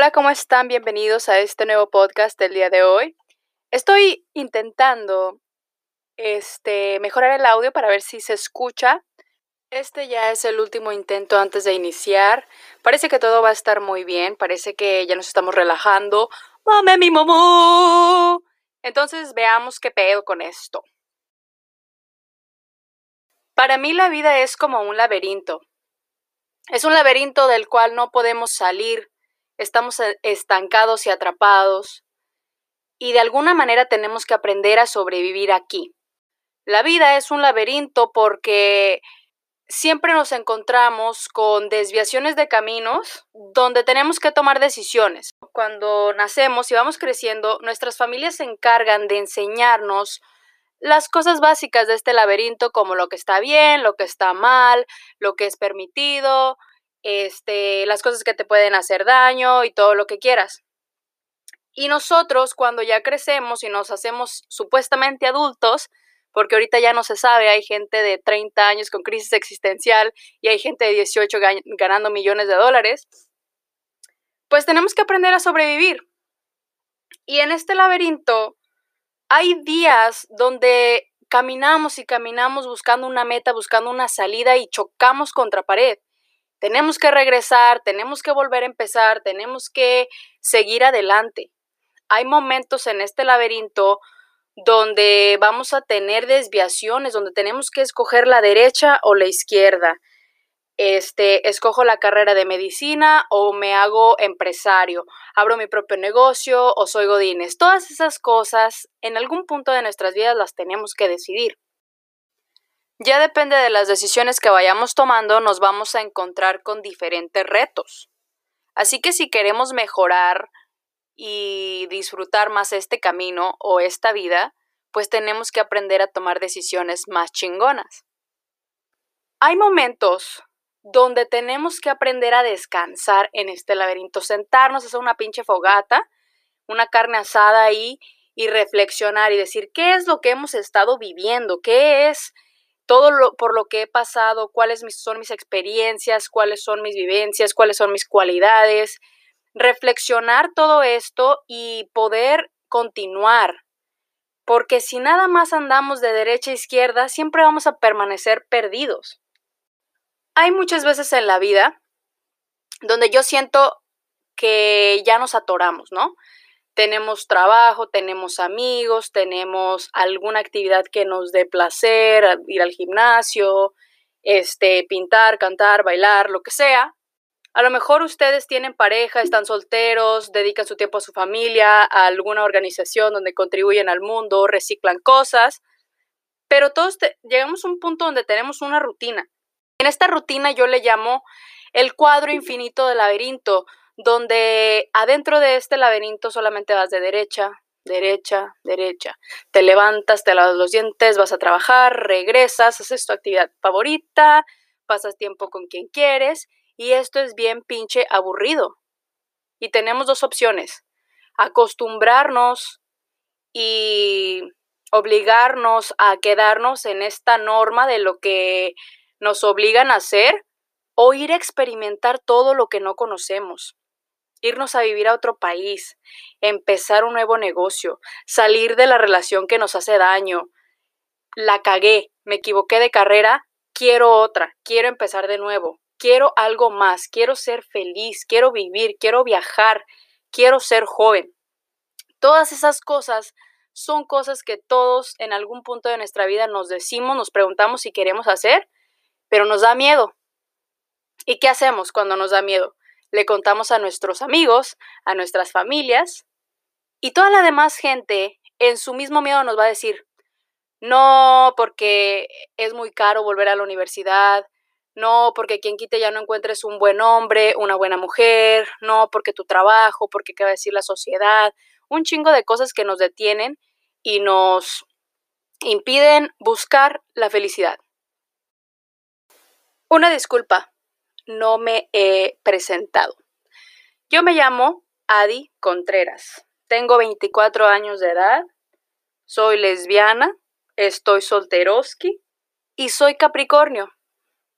Hola, ¿cómo están? Bienvenidos a este nuevo podcast del día de hoy. Estoy intentando este, mejorar el audio para ver si se escucha. Este ya es el último intento antes de iniciar. Parece que todo va a estar muy bien. Parece que ya nos estamos relajando. ¡Mame mi mamá! Entonces veamos qué pedo con esto. Para mí la vida es como un laberinto. Es un laberinto del cual no podemos salir estamos e, estancados y atrapados, y de alguna manera tenemos que aprender a sobrevivir aquí. La vida es un laberinto porque siempre nos encontramos con desviaciones de caminos donde tenemos que tomar decisiones. Cuando nacemos y vamos creciendo, nuestras familias se encargan de enseñarnos las cosas básicas de este laberinto, como lo que está bien, lo que está mal, lo que es permitido, este, las cosas que te pueden hacer daño y todo lo que quieras. Y nosotros cuando ya crecemos y nos hacemos supuestamente adultos, porque ahorita ya no se sabe, hay gente de 30 años con crisis existencial y hay gente de 18 ganando millones de dólares, pues tenemos que aprender a sobrevivir. Y en este laberinto hay días donde caminamos y caminamos buscando una meta, buscando una salida y chocamos contra pared tenemos que regresar, tenemos que volver a empezar, tenemos que seguir adelante. Hay momentos en este laberinto donde vamos a tener desviaciones, donde tenemos que escoger la derecha o la izquierda. Este, escojo la carrera de medicina o me hago empresario, abro mi propio negocio o soy godines. Todas esas cosas en algún punto de nuestras vidas las tenemos que decidir. Ya depende de las decisiones que vayamos tomando, nos vamos a encontrar con diferentes retos. Así que si queremos mejorar y disfrutar más este camino o esta vida, pues tenemos que aprender a tomar decisiones más chingonas. Hay momentos donde tenemos que aprender a descansar en este laberinto, sentarnos, hacer una pinche fogata, una carne asada ahí y reflexionar y decir qué es lo que hemos estado viviendo, qué es todo lo, por lo que he pasado, cuáles son mis experiencias, cuáles son mis vivencias, cuáles son mis cualidades, reflexionar todo esto y poder continuar. Porque si nada más andamos de derecha a izquierda, siempre vamos a permanecer perdidos. Hay muchas veces en la vida donde yo siento que ya nos atoramos, ¿no? Tenemos trabajo, tenemos amigos, tenemos alguna actividad que nos dé placer, ir al gimnasio, este, pintar, cantar, bailar, lo que sea. A lo mejor ustedes tienen pareja, están solteros, dedican su tiempo a su familia, a alguna organización donde contribuyen al mundo, reciclan cosas, pero todos llegamos a un punto donde tenemos una rutina. En esta rutina yo le llamo el cuadro infinito del laberinto, donde adentro de este laberinto solamente vas de derecha, derecha, derecha. Te levantas, te lavas los dientes, vas a trabajar, regresas, haces tu actividad favorita, pasas tiempo con quien quieres y esto es bien pinche aburrido. Y tenemos dos opciones, acostumbrarnos y obligarnos a quedarnos en esta norma de lo que nos obligan a hacer o ir a experimentar todo lo que no conocemos irnos a vivir a otro país, empezar un nuevo negocio, salir de la relación que nos hace daño. La cagué, me equivoqué de carrera, quiero otra, quiero empezar de nuevo, quiero algo más, quiero ser feliz, quiero vivir, quiero viajar, quiero ser joven. Todas esas cosas son cosas que todos en algún punto de nuestra vida nos decimos, nos preguntamos si queremos hacer, pero nos da miedo. ¿Y qué hacemos cuando nos da miedo? Le contamos a nuestros amigos, a nuestras familias, y toda la demás gente en su mismo miedo nos va a decir, no, porque es muy caro volver a la universidad, no, porque quien quite ya no encuentres un buen hombre, una buena mujer, no, porque tu trabajo, porque qué va a decir la sociedad, un chingo de cosas que nos detienen y nos impiden buscar la felicidad. Una disculpa, no me he presentado. Yo me llamo Adi Contreras. Tengo 24 años de edad. Soy lesbiana. Estoy solteroski. Y soy Capricornio.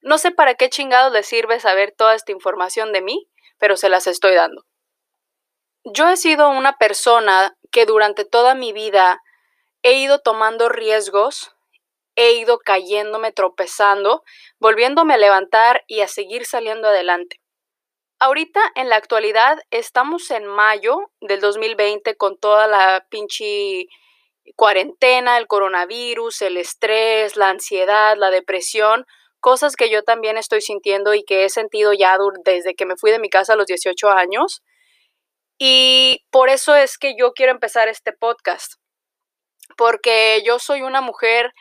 No sé para qué chingados les sirve saber toda esta información de mí, pero se las estoy dando. yo he sido una persona que durante toda mi vida he ido tomando riesgos, he ido cayéndome, tropezando, volviéndome a levantar y a seguir saliendo adelante. Ahorita, en la actualidad, estamos en mayo del 2020 con toda la pinche cuarentena, el coronavirus, el estrés, la ansiedad, la depresión, cosas que yo también estoy sintiendo y que he sentido ya desde que me fui de mi casa a los 18 años. Y por eso es que yo quiero empezar este podcast, porque yo soy una mujer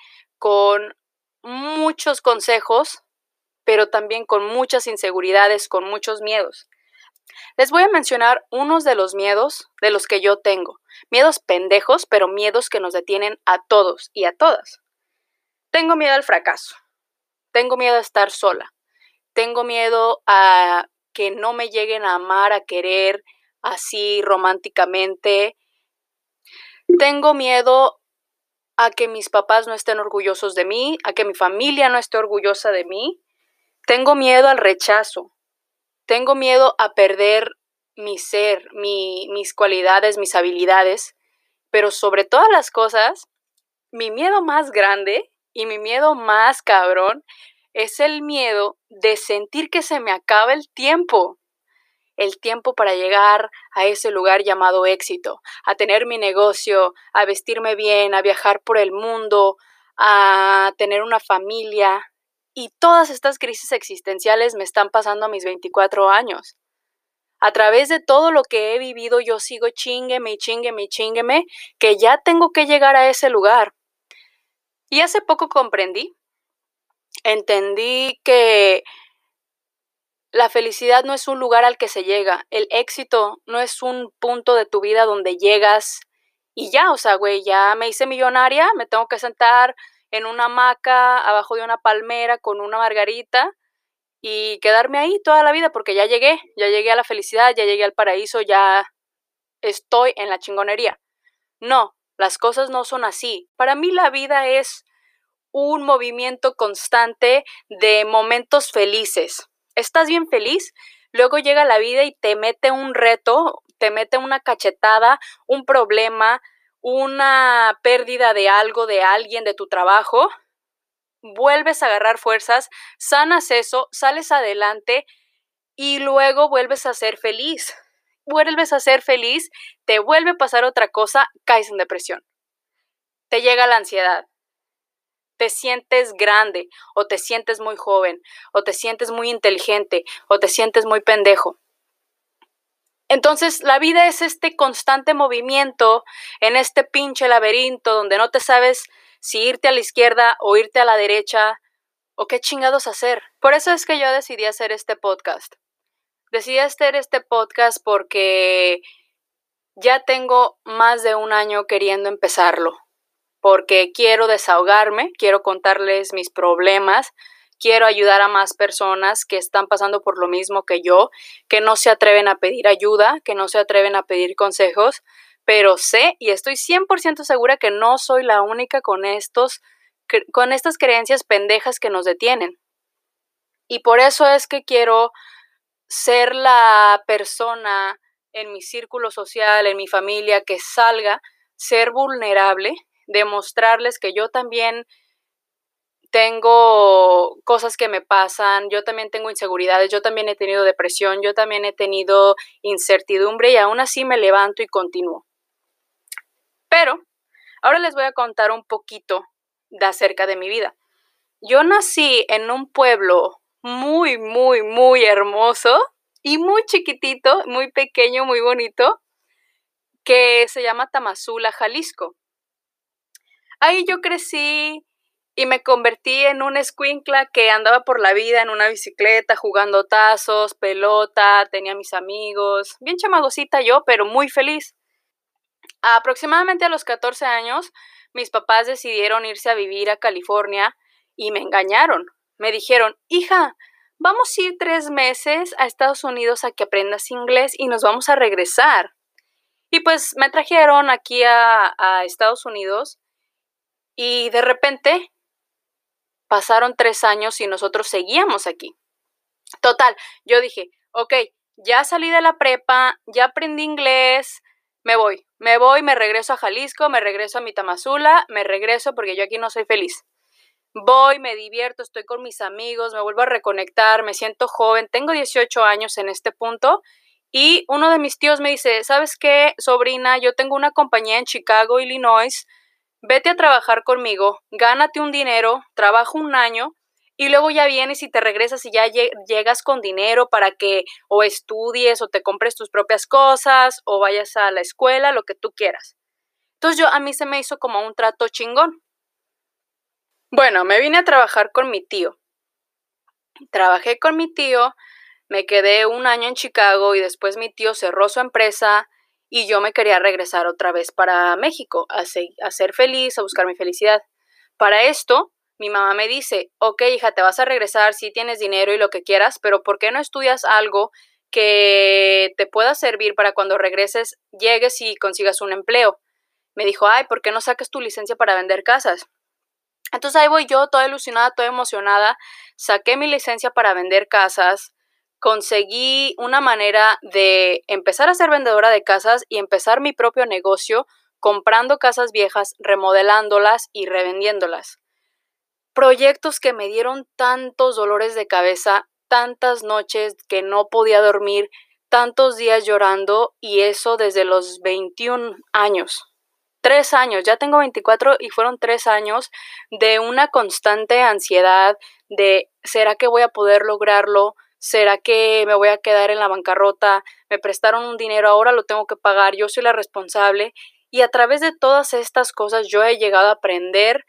con muchos consejos, pero también con muchas inseguridades, con muchos miedos. Les voy a mencionar unos de los miedos de los que yo tengo. Miedos pendejos, pero miedos que nos detienen a todos y a todas. Tengo miedo al fracaso. Tengo miedo a estar sola. Tengo miedo a que no me lleguen a amar, a querer así románticamente. Tengo miedo a que mis papás no estén orgullosos de mí, a que mi familia no esté orgullosa de mí. Tengo miedo al rechazo. Tengo miedo a perder mi ser, mis cualidades, mis habilidades. Pero sobre todas las cosas, mi miedo más grande y mi miedo más cabrón es el miedo de sentir que se me acaba el tiempo. El tiempo para llegar a ese lugar llamado éxito, a tener mi negocio, a vestirme bien, a viajar por el mundo, a tener una familia. Y todas estas crisis existenciales me están pasando a mis 24 años. A través de todo lo que he vivido, yo sigo chingueme y chingueme y chingueme, que ya tengo que llegar a ese lugar. Y hace poco comprendí, entendí que la felicidad no es un lugar al que se llega, el éxito no es un punto de tu vida donde llegas y ya, o sea, güey, ya me hice millonaria, me tengo que sentar en una hamaca abajo de una palmera con una margarita y quedarme ahí toda la vida porque ya llegué, ya llegué a la felicidad, ya llegué al paraíso, ya estoy en la chingonería. No, las cosas no son así. Para mí la vida es un movimiento constante de momentos felices. Estás bien feliz, luego llega la vida y te mete un reto, te mete una cachetada, un problema, una pérdida de algo, de alguien, de tu trabajo, vuelves a agarrar fuerzas, sanas eso, sales adelante y luego vuelves a ser feliz vuelves a ser feliz, te vuelve a pasar otra cosa, caes en depresión. Te llega la ansiedad. Te sientes grande o te sientes muy joven o te sientes muy inteligente o te sientes muy pendejo. Entonces la vida es este constante movimiento en este pinche laberinto donde no te sabes si irte a la izquierda o irte a la derecha o qué chingados hacer. Por eso es que yo decidí hacer este podcast decidí hacer este podcast porque ya tengo más de un año queriendo empezarlo, porque quiero desahogarme, quiero contarles mis problemas, quiero ayudar a más personas que están pasando por lo mismo que yo, que no se atreven a pedir ayuda, que no se atreven a pedir consejos, pero sé y estoy 100% segura que no soy la única con estos con estas creencias pendejas que nos detienen. Y por eso es que quiero ser la persona en mi círculo social, en mi familia, que salga, ser vulnerable, demostrarles que yo también tengo cosas que me pasan, yo también tengo inseguridades, yo también he tenido depresión, yo también he tenido incertidumbre y aún así me levanto y continúo. Pero ahora les voy a contar un poquito de acerca de mi vida. Yo nací en un pueblo muy, muy, muy hermoso y muy chiquitito, muy pequeño, muy bonito, que se llama Tamazula, Jalisco. Ahí yo crecí y me convertí en una escuincla que andaba por la vida en una bicicleta, jugando tazos, pelota, tenía mis amigos, bien chamagosita yo, pero muy feliz. Aproximadamente a los 14 años, mis papás decidieron irse a vivir a California y me engañaron me dijeron, hija, vamos a ir tres meses a Estados Unidos a que aprendas inglés y nos vamos a regresar. Y pues me trajeron aquí a, a Estados Unidos y de repente pasaron tres años y nosotros seguíamos aquí. Total, yo dije, ok, ya salí de la prepa, ya aprendí inglés, me voy, me voy, me regreso a Jalisco, me regreso a mi Tamazula, me regreso porque yo aquí no soy feliz. Voy, me divierto, estoy con mis amigos, me vuelvo a reconectar, me siento joven, tengo 18 años en este punto y uno de mis tíos me dice, ¿sabes qué, sobrina? Yo tengo una compañía en Chicago, Illinois, vete a trabajar conmigo, gánate un dinero, trabajo un año y luego ya vienes y te regresas y ya llegas con dinero para que o estudies o te compres tus propias cosas o vayas a la escuela, lo que tú quieras. Entonces yo a mí se me hizo como un trato chingón. Bueno, me vine a trabajar con mi tío. Trabajé con mi tío, me quedé un año en Chicago y después mi tío cerró su empresa y yo me quería regresar otra vez para México a, ser feliz, a buscar mi felicidad. Para esto, mi mamá me dice, ok hija, te vas a regresar, si tienes dinero y lo que quieras, pero ¿por qué no estudias algo que te pueda servir para cuando regreses, llegues y consigas un empleo? Me dijo, ay, ¿por qué no saques tu licencia para vender casas? Entonces ahí voy yo, toda ilusionada, toda emocionada, saqué mi licencia para vender casas, conseguí una manera de empezar a ser vendedora de casas y empezar mi propio negocio comprando casas viejas, remodelándolas y revendiéndolas proyectos que me dieron tantos dolores de cabeza, tantas noches que no podía dormir, tantos días llorando y eso desde los 21 años. Tres años, ya tengo 24 y fueron tres años de una constante ansiedad de ¿será que voy a poder lograrlo? ¿Será que me voy a quedar en la bancarrota? Me prestaron un dinero, ahora lo tengo que pagar, yo soy la responsable. Y a través de todas estas cosas yo he llegado a aprender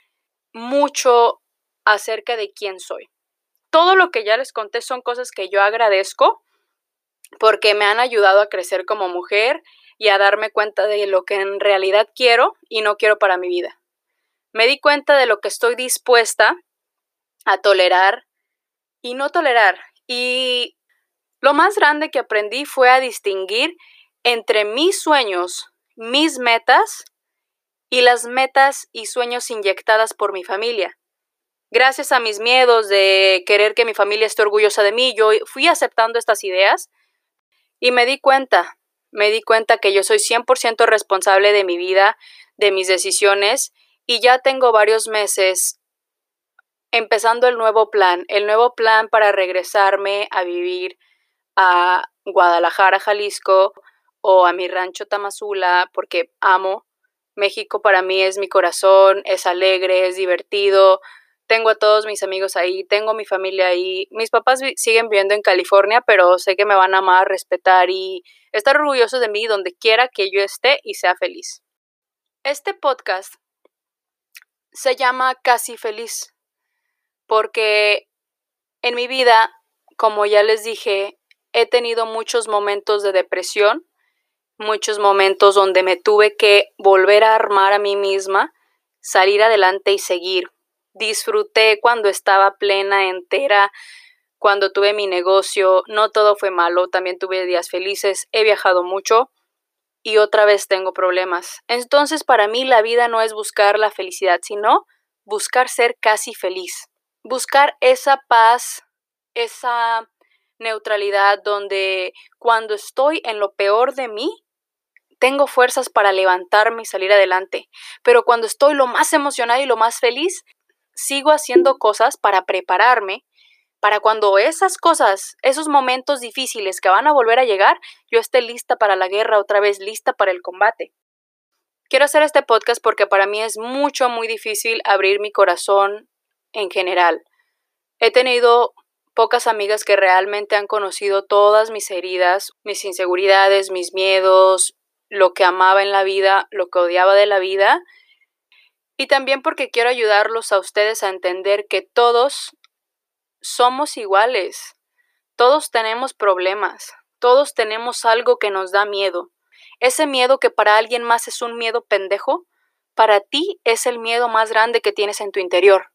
mucho acerca de quién soy. Todo lo que ya les conté son cosas que yo agradezco porque me han ayudado a crecer como mujer y a darme cuenta de lo que en realidad quiero y no quiero para mi vida. Me di cuenta de lo que estoy dispuesta a tolerar y no tolerar. Y lo más grande que aprendí fue a distinguir entre mis sueños, mis metas y las metas y sueños inyectadas por mi familia. Gracias a mis miedos de querer que mi familia esté orgullosa de mí, yo fui aceptando estas ideas y me di cuenta, me di cuenta que yo soy 100% responsable de mi vida, de mis decisiones y ya tengo varios meses empezando el nuevo plan, el nuevo plan para regresarme a vivir a Guadalajara, Jalisco o a mi rancho Tamazula porque amo. México para mí es mi corazón, es alegre, es divertido, tengo a todos mis amigos ahí, tengo mi familia ahí. Mis papás siguen viviendo en California, pero sé que me van a amar, respetar y estar orgullosos de mí donde quiera que yo esté y sea feliz. Este podcast se llama Casi Feliz porque en mi vida, como ya les dije, he tenido muchos momentos de depresión, muchos momentos donde me tuve que volver a armar a mí misma, salir adelante y seguir disfruté cuando estaba plena, entera, cuando tuve mi negocio, no todo fue malo, también tuve días felices, he viajado mucho y otra vez tengo problemas. Entonces para mí la vida no es buscar la felicidad, sino buscar ser casi feliz, buscar esa paz, esa neutralidad donde cuando estoy en lo peor de mí, tengo fuerzas para levantarme y salir adelante, pero cuando estoy lo más emocionada y lo más feliz, sigo haciendo cosas para prepararme para cuando esas cosas, esos momentos difíciles que van a volver a llegar, yo esté lista para la guerra, otra vez lista para el combate. Quiero hacer este podcast porque para mí es mucho, muy difícil abrir mi corazón en general. He tenido pocas amigas que realmente han conocido todas mis heridas, mis inseguridades, mis miedos, lo que amaba en la vida, lo que odiaba de la vida y también porque quiero ayudarlos a ustedes a entender que todos somos iguales, todos tenemos problemas, todos tenemos algo que nos da miedo. Ese miedo que para alguien más es un miedo pendejo, para ti es el miedo más grande que tienes en tu interior.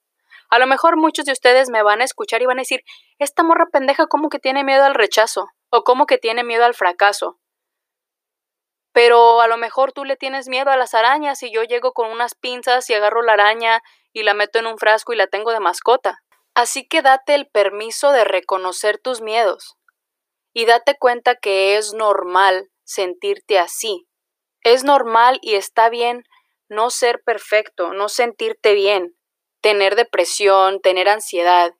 A lo mejor muchos de ustedes me van a escuchar y van a decir, esta morra pendeja como que tiene miedo al rechazo o como que tiene miedo al fracaso pero a lo mejor tú le tienes miedo a las arañas y yo llego con unas pinzas y agarro la araña y la meto en un frasco y la tengo de mascota. Así que date el permiso de reconocer tus miedos y date cuenta que es normal sentirte así. Es normal y está bien no ser perfecto, no sentirte bien, tener depresión, tener ansiedad.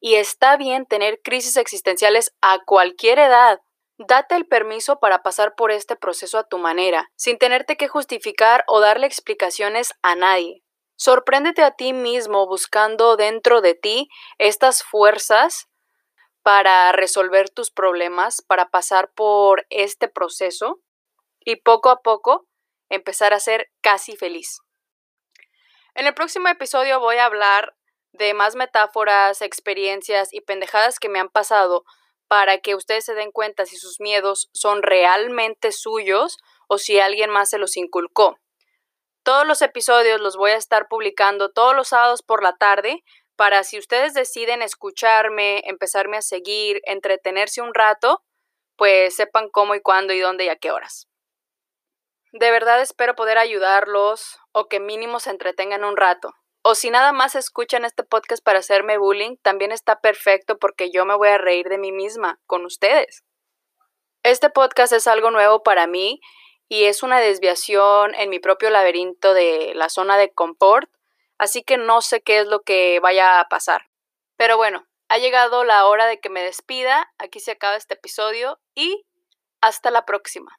Y está bien tener crisis existenciales a cualquier edad. Date el permiso para pasar por este proceso a tu manera, sin tenerte que justificar o darle explicaciones a nadie. Sorpréndete a ti mismo buscando dentro de ti estas fuerzas para resolver tus problemas, para pasar por este proceso y poco a poco empezar a ser casi feliz. En el próximo episodio voy a hablar de más metáforas, experiencias y pendejadas que me han pasado para que ustedes se den cuenta si sus miedos son realmente suyos o si alguien más se los inculcó. Todos los episodios los voy a estar publicando todos los sábados por la tarde para si ustedes deciden escucharme, empezarme a seguir, entretenerse un rato, pues sepan cómo y cuándo y dónde y a qué horas. De verdad espero poder ayudarlos o que mínimo se entretengan un rato. O si nada más escuchan este podcast para hacerme bullying, también está perfecto porque yo me voy a reír de mí misma con ustedes. Este podcast es algo nuevo para mí y es una desviación en mi propio laberinto de la zona de confort, así que no sé qué es lo que vaya a pasar. Pero bueno, ha llegado la hora de que me despida, aquí se acaba este episodio y hasta la próxima.